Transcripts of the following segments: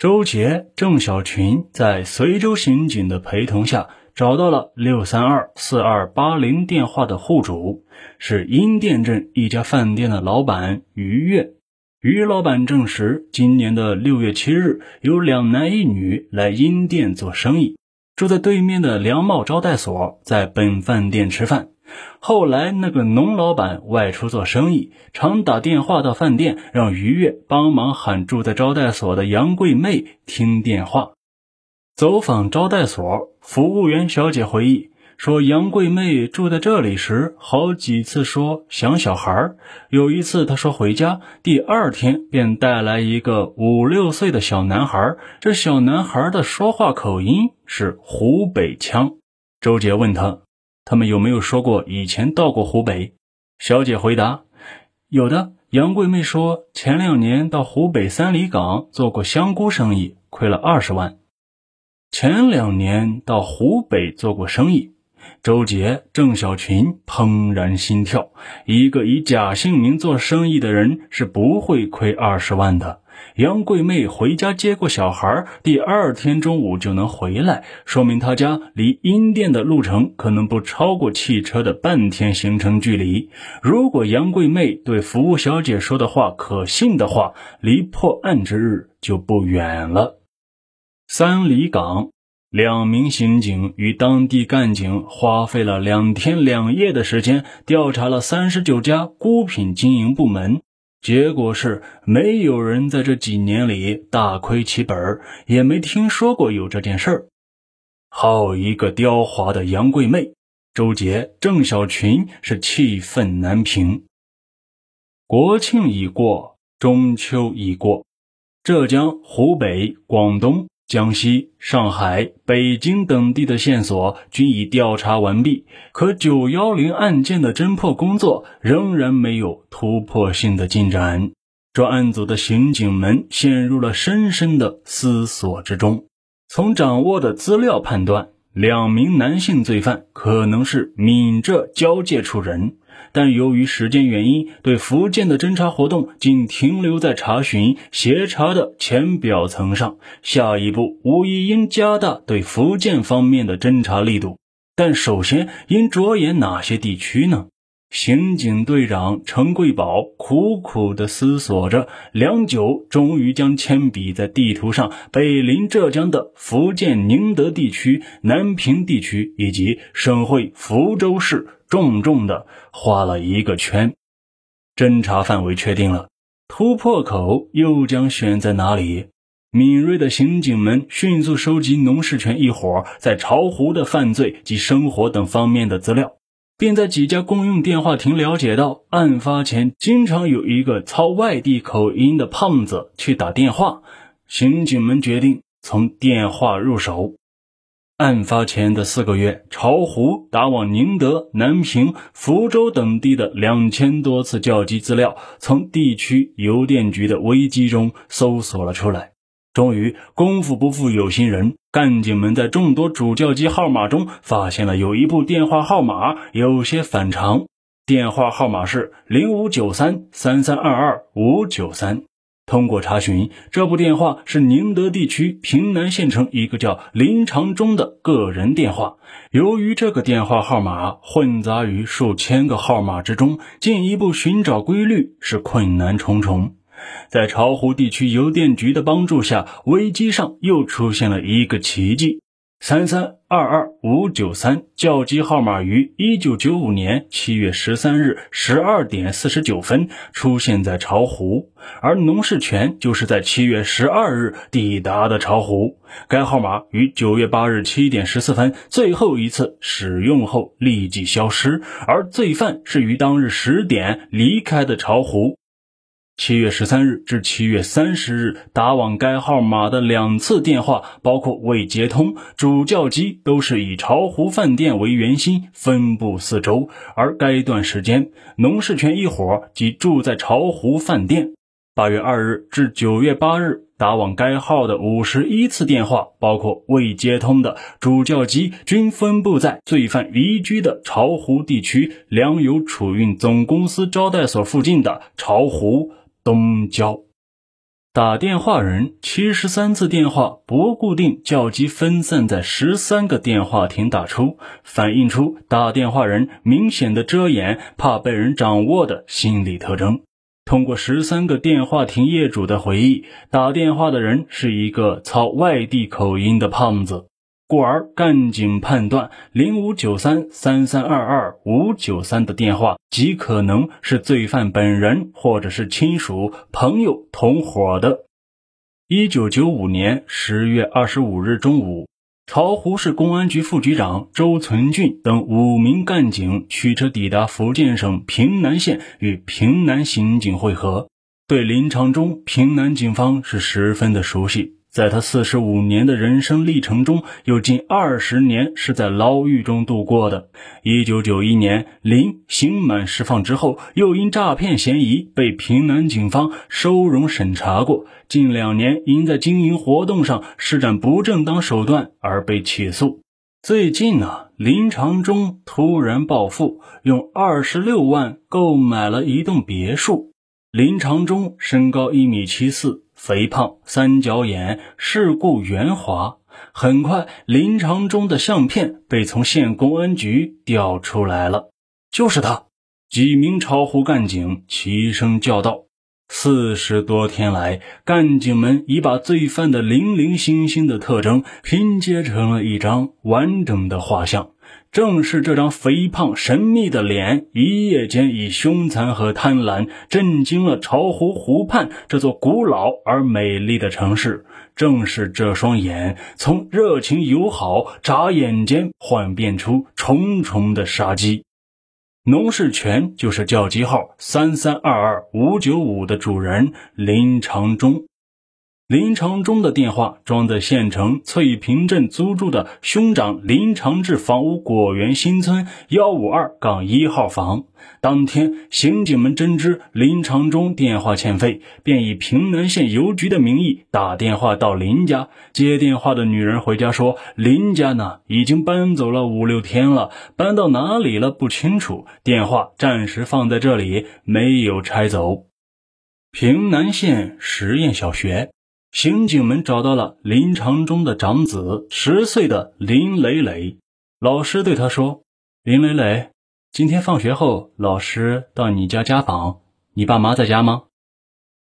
周杰、郑小群在随州刑警的陪同下，找到了六三二四二八零电话的户主，是阴店镇一家饭店的老板于月。于老板证实，今年的六月七日，有两男一女来阴店做生意，住在对面的梁茂招待所，在本饭店吃饭。后来，那个农老板外出做生意，常打电话到饭店，让于月帮忙喊住在招待所的杨桂妹听电话。走访招待所，服务员小姐回忆说，杨桂妹住在这里时，好几次说想小孩。有一次，她说回家，第二天便带来一个五六岁的小男孩。这小男孩的说话口音是湖北腔。周杰问他。他们有没有说过以前到过湖北？小姐回答：“有的。”杨贵妹说：“前两年到湖北三里岗做过香菇生意，亏了二十万。”前两年到湖北做过生意，周杰、郑小群怦然心跳。一个以假姓名做生意的人是不会亏二十万的。杨桂妹回家接过小孩，第二天中午就能回来，说明她家离阴店的路程可能不超过汽车的半天行程距离。如果杨桂妹对服务小姐说的话可信的话，离破案之日就不远了。三里岗两名刑警与当地干警花费了两天两夜的时间，调查了三十九家孤品经营部门。结果是，没有人在这几年里大亏其本，也没听说过有这件事儿。好一个刁滑的杨贵妹！周杰、郑小群是气愤难平。国庆已过，中秋已过，浙江、湖北、广东。江西、上海、北京等地的线索均已调查完毕，可九幺零案件的侦破工作仍然没有突破性的进展。专案组的刑警们陷入了深深的思索之中。从掌握的资料判断，两名男性罪犯可能是闽浙交界处人。但由于时间原因，对福建的侦查活动仅停留在查询、协查的浅表层上。下一步无疑应加大对福建方面的侦查力度。但首先应着眼哪些地区呢？刑警队长陈贵宝苦苦地思索着，良久，终于将铅笔在地图上北临浙江的福建宁德地区、南平地区以及省会福州市。重重的画了一个圈，侦查范围确定了，突破口又将选在哪里？敏锐的刑警们迅速收集农世权一伙在巢湖的犯罪及生活等方面的资料，并在几家公用电话亭了解到，案发前经常有一个操外地口音的胖子去打电话。刑警们决定从电话入手。案发前的四个月，巢湖打往宁德、南平、福州等地的两千多次叫机资料，从地区邮电局的危机中搜索了出来。终于，功夫不负有心人，干警们在众多主叫机号码中发现了有一部电话号码有些反常，电话号码是零五九三三三二二五九三。通过查询，这部电话是宁德地区平南县城一个叫林长忠的个人电话。由于这个电话号码混杂于数千个号码之中，进一步寻找规律是困难重重。在巢湖地区邮电局的帮助下，危机上又出现了一个奇迹。三三二二五九三叫机号码于一九九五年七月十三日十二点四十九分出现在巢湖，而农世全就是在七月十二日抵达的巢湖。该号码于九月八日七点十四分最后一次使用后立即消失，而罪犯是于当日十点离开的巢湖。七月十三日至七月三十日打往该号码的两次电话，包括未接通，主叫机都是以巢湖饭店为圆心，分布四周。而该段时间，农世全一伙即住在巢湖饭店。八月二日至九月八日打往该号的五十一次电话，包括未接通的，主叫机均分布在罪犯移居的巢湖地区粮油储运总公司招待所附近的巢湖。东郊。打电话人七十三次电话不固定叫机分散在十三个电话亭打出，反映出打电话人明显的遮掩、怕被人掌握的心理特征。通过十三个电话亭业主的回忆，打电话的人是一个操外地口音的胖子。故而，干警判断零五九三三三二二五九三的电话极可能是罪犯本人或者是亲属、朋友、同伙的。一九九五年十月二十五日中午，巢湖市公安局副局长周存俊等五名干警驱车抵达福建省平南县，与平南刑警会合。对林长忠，平南警方是十分的熟悉。在他四十五年的人生历程中，有近二十年是在牢狱中度过的。一九九一年，林刑满释放之后，又因诈骗嫌疑被平南警方收容审查过。近两年，因在经营活动上施展不正当手段而被起诉。最近呢，林长忠突然暴富，用二十六万购买了一栋别墅。林长忠身高一米七四。肥胖、三角眼、世故圆滑。很快，林长中的相片被从县公安局调出来了。就是他！几名巢湖干警齐声叫道。四十多天来，干警们已把罪犯的零零星星的特征拼接成了一张完整的画像。正是这张肥胖神秘的脸，一夜间以凶残和贪婪震惊了巢湖湖畔这座古老而美丽的城市。正是这双眼，从热情友好眨眼间幻变出重重的杀机。农事全就是叫机号三三二二五九五的主人林长忠。林长忠的电话装在县城翠屏镇租住的兄长林长志房屋果园新村幺五二杠一号房。当天，刑警们侦知林长忠电话欠费，便以平南县邮局的名义打电话到林家。接电话的女人回家说：“林家呢，已经搬走了五六天了，搬到哪里了不清楚。电话暂时放在这里，没有拆走。”平南县实验小学。刑警们找到了林长忠的长子，十岁的林磊磊。老师对他说：“林磊磊，今天放学后，老师到你家家访，你爸妈在家吗？”“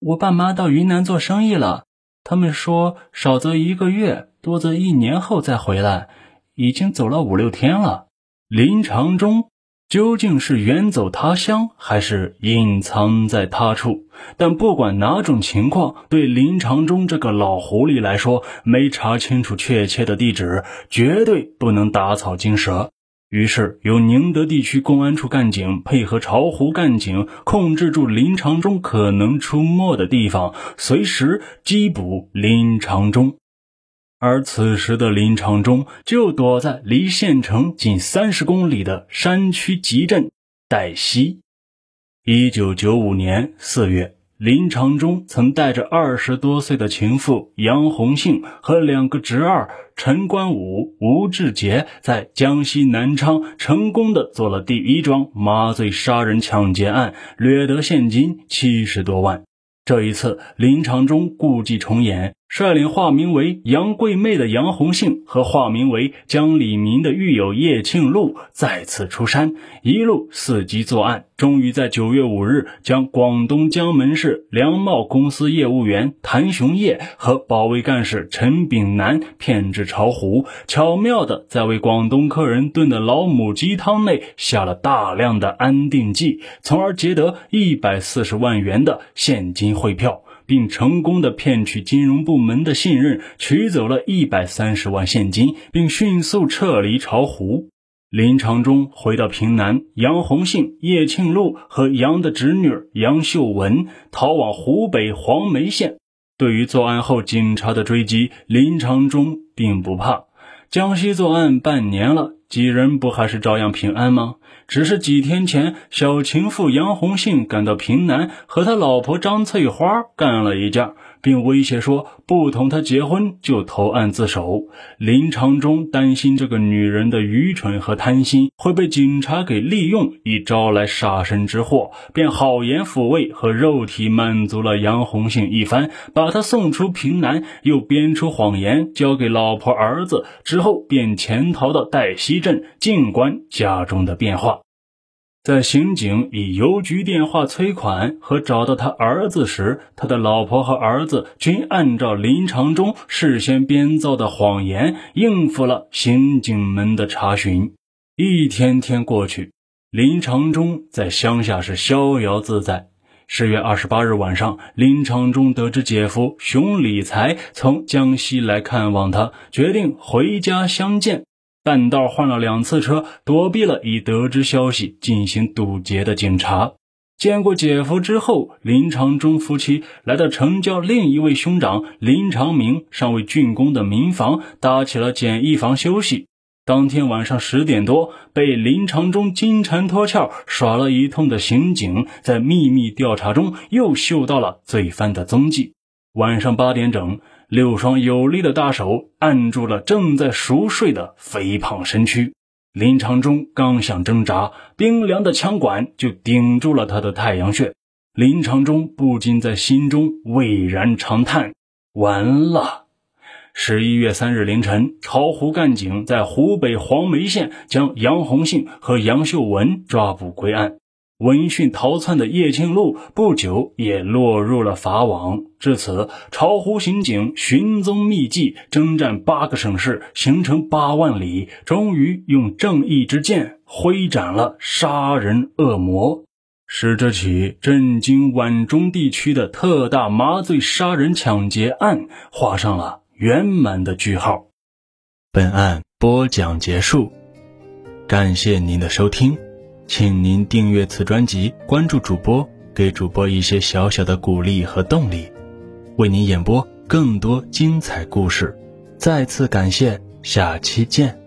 我爸妈到云南做生意了，他们说少则一个月，多则一年后再回来，已经走了五六天了。”林长忠。究竟是远走他乡，还是隐藏在他处？但不管哪种情况，对林长忠这个老狐狸来说，没查清楚确切的地址，绝对不能打草惊蛇。于是，由宁德地区公安处干警配合巢湖干警，控制住林长忠可能出没的地方，随时缉捕林长忠。而此时的林长忠就躲在离县城仅三十公里的山区集镇黛西。一九九五年四月，林长忠曾带着二十多岁的情妇杨红杏和两个侄儿陈关武、吴志杰，在江西南昌成功的做了第一桩麻醉杀人抢劫案，掠得现金七十多万。这一次，林长忠故伎重演。率领化名为杨桂妹的杨红杏和化名为江李明的狱友叶庆禄再次出山，一路伺机作案，终于在九月五日将广东江门市粮贸公司业务员谭雄业和保卫干事陈炳南骗至巢湖，巧妙地在为广东客人炖的老母鸡汤内下了大量的安定剂，从而劫得一百四十万元的现金汇票。并成功的骗取金融部门的信任，取走了一百三十万现金，并迅速撤离巢湖。林长忠回到平南，杨红杏、叶庆禄和杨的侄女杨秀文逃往湖北黄梅县。对于作案后警察的追击，林长忠并不怕。江西作案半年了，几人不还是照样平安吗？只是几天前，小情妇杨红杏赶到平南，和他老婆张翠花干了一架，并威胁说不同他结婚就投案自首。林长忠担心这个女人的愚蠢和贪心会被警察给利用，以招来杀身之祸，便好言抚慰和肉体满足了杨红杏一番，把她送出平南，又编出谎言交给老婆儿子，之后便潜逃到黛西镇，静观家中的变化。在刑警以邮局电话催款和找到他儿子时，他的老婆和儿子均按照林长忠事先编造的谎言应付了刑警们的查询。一天天过去，林长忠在乡下是逍遥自在。十月二十八日晚上，林长忠得知姐夫熊理财从江西来看望他，决定回家相见。半道换了两次车，躲避了已得知消息进行堵截的警察。见过姐夫之后，林长忠夫妻来到城郊另一位兄长林长明尚未竣工的民房，搭起了简易房休息。当天晚上十点多，被林长忠金蝉脱壳耍了一通的刑警，在秘密调查中又嗅到了罪犯的踪迹。晚上八点整。六双有力的大手按住了正在熟睡的肥胖身躯，林长忠刚想挣扎，冰凉的枪管就顶住了他的太阳穴。林长忠不禁在心中巍然长叹：完了！十一月三日凌晨，巢湖干警在湖北黄梅县将杨红杏和杨秀文抓捕归案。闻讯逃窜的叶庆禄不久也落入了法网。至此，巢湖刑警寻踪觅迹，征战八个省市，行程八万里，终于用正义之剑挥斩了杀人恶魔。使这起震惊皖中地区的特大麻醉杀人抢劫案画上了圆满的句号。本案播讲结束，感谢您的收听。请您订阅此专辑，关注主播，给主播一些小小的鼓励和动力，为您演播更多精彩故事。再次感谢，下期见。